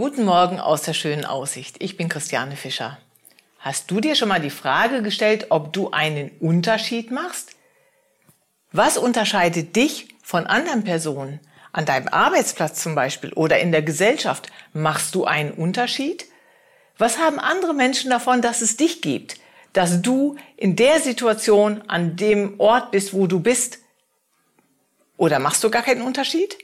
Guten Morgen aus der schönen Aussicht. Ich bin Christiane Fischer. Hast du dir schon mal die Frage gestellt, ob du einen Unterschied machst? Was unterscheidet dich von anderen Personen? An deinem Arbeitsplatz zum Beispiel oder in der Gesellschaft machst du einen Unterschied? Was haben andere Menschen davon, dass es dich gibt? Dass du in der Situation an dem Ort bist, wo du bist? Oder machst du gar keinen Unterschied?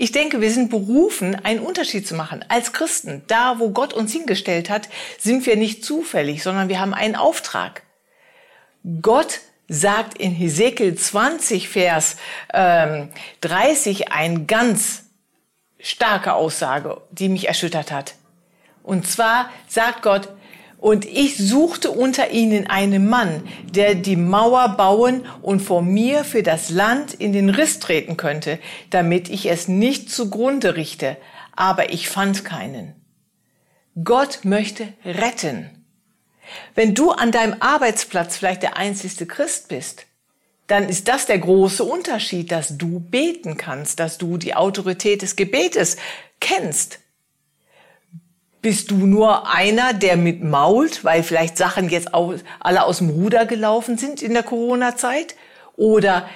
Ich denke, wir sind berufen, einen Unterschied zu machen. Als Christen, da wo Gott uns hingestellt hat, sind wir nicht zufällig, sondern wir haben einen Auftrag. Gott sagt in Hesekiel 20, Vers ähm, 30 eine ganz starke Aussage, die mich erschüttert hat. Und zwar sagt Gott, und ich suchte unter ihnen einen Mann, der die Mauer bauen und vor mir für das Land in den Riss treten könnte, damit ich es nicht zugrunde richte. Aber ich fand keinen. Gott möchte retten. Wenn du an deinem Arbeitsplatz vielleicht der einzigste Christ bist, dann ist das der große Unterschied, dass du beten kannst, dass du die Autorität des Gebetes kennst. Bist du nur einer, der mit mault, weil vielleicht Sachen jetzt alle aus dem Ruder gelaufen sind in der Corona-Zeit? Oder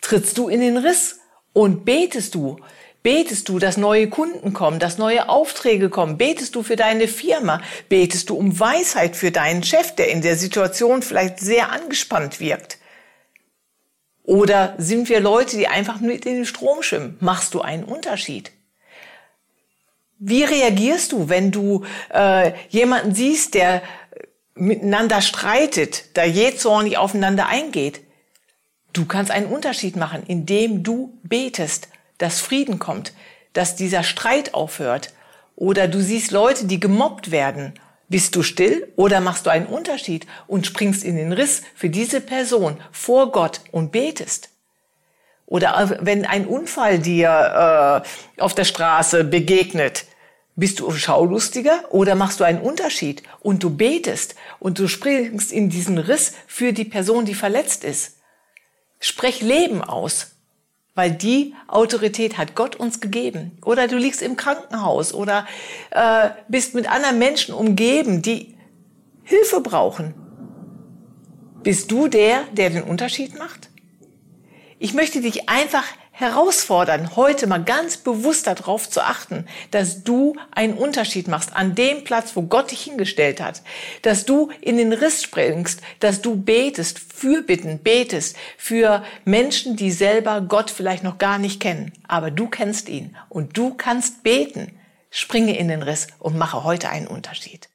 trittst du in den Riss und betest du? Betest du, dass neue Kunden kommen, dass neue Aufträge kommen? Betest du für deine Firma? Betest du um Weisheit für deinen Chef, der in der Situation vielleicht sehr angespannt wirkt? Oder sind wir Leute, die einfach mit in den Strom schwimmen? Machst du einen Unterschied? Wie reagierst du, wenn du äh, jemanden siehst, der miteinander streitet, da jähzornig aufeinander eingeht? Du kannst einen Unterschied machen, indem du betest, dass Frieden kommt, dass dieser Streit aufhört. Oder du siehst Leute, die gemobbt werden. Bist du still oder machst du einen Unterschied und springst in den Riss für diese Person vor Gott und betest? Oder wenn ein Unfall dir äh, auf der Straße begegnet, bist du schaulustiger oder machst du einen Unterschied und du betest und du springst in diesen Riss für die Person, die verletzt ist? Sprech Leben aus, weil die Autorität hat Gott uns gegeben. Oder du liegst im Krankenhaus oder äh, bist mit anderen Menschen umgeben, die Hilfe brauchen. Bist du der, der den Unterschied macht? Ich möchte dich einfach herausfordern, heute mal ganz bewusst darauf zu achten, dass du einen Unterschied machst an dem Platz, wo Gott dich hingestellt hat, dass du in den Riss springst, dass du betest, Fürbitten betest für Menschen, die selber Gott vielleicht noch gar nicht kennen, aber du kennst ihn und du kannst beten. Springe in den Riss und mache heute einen Unterschied.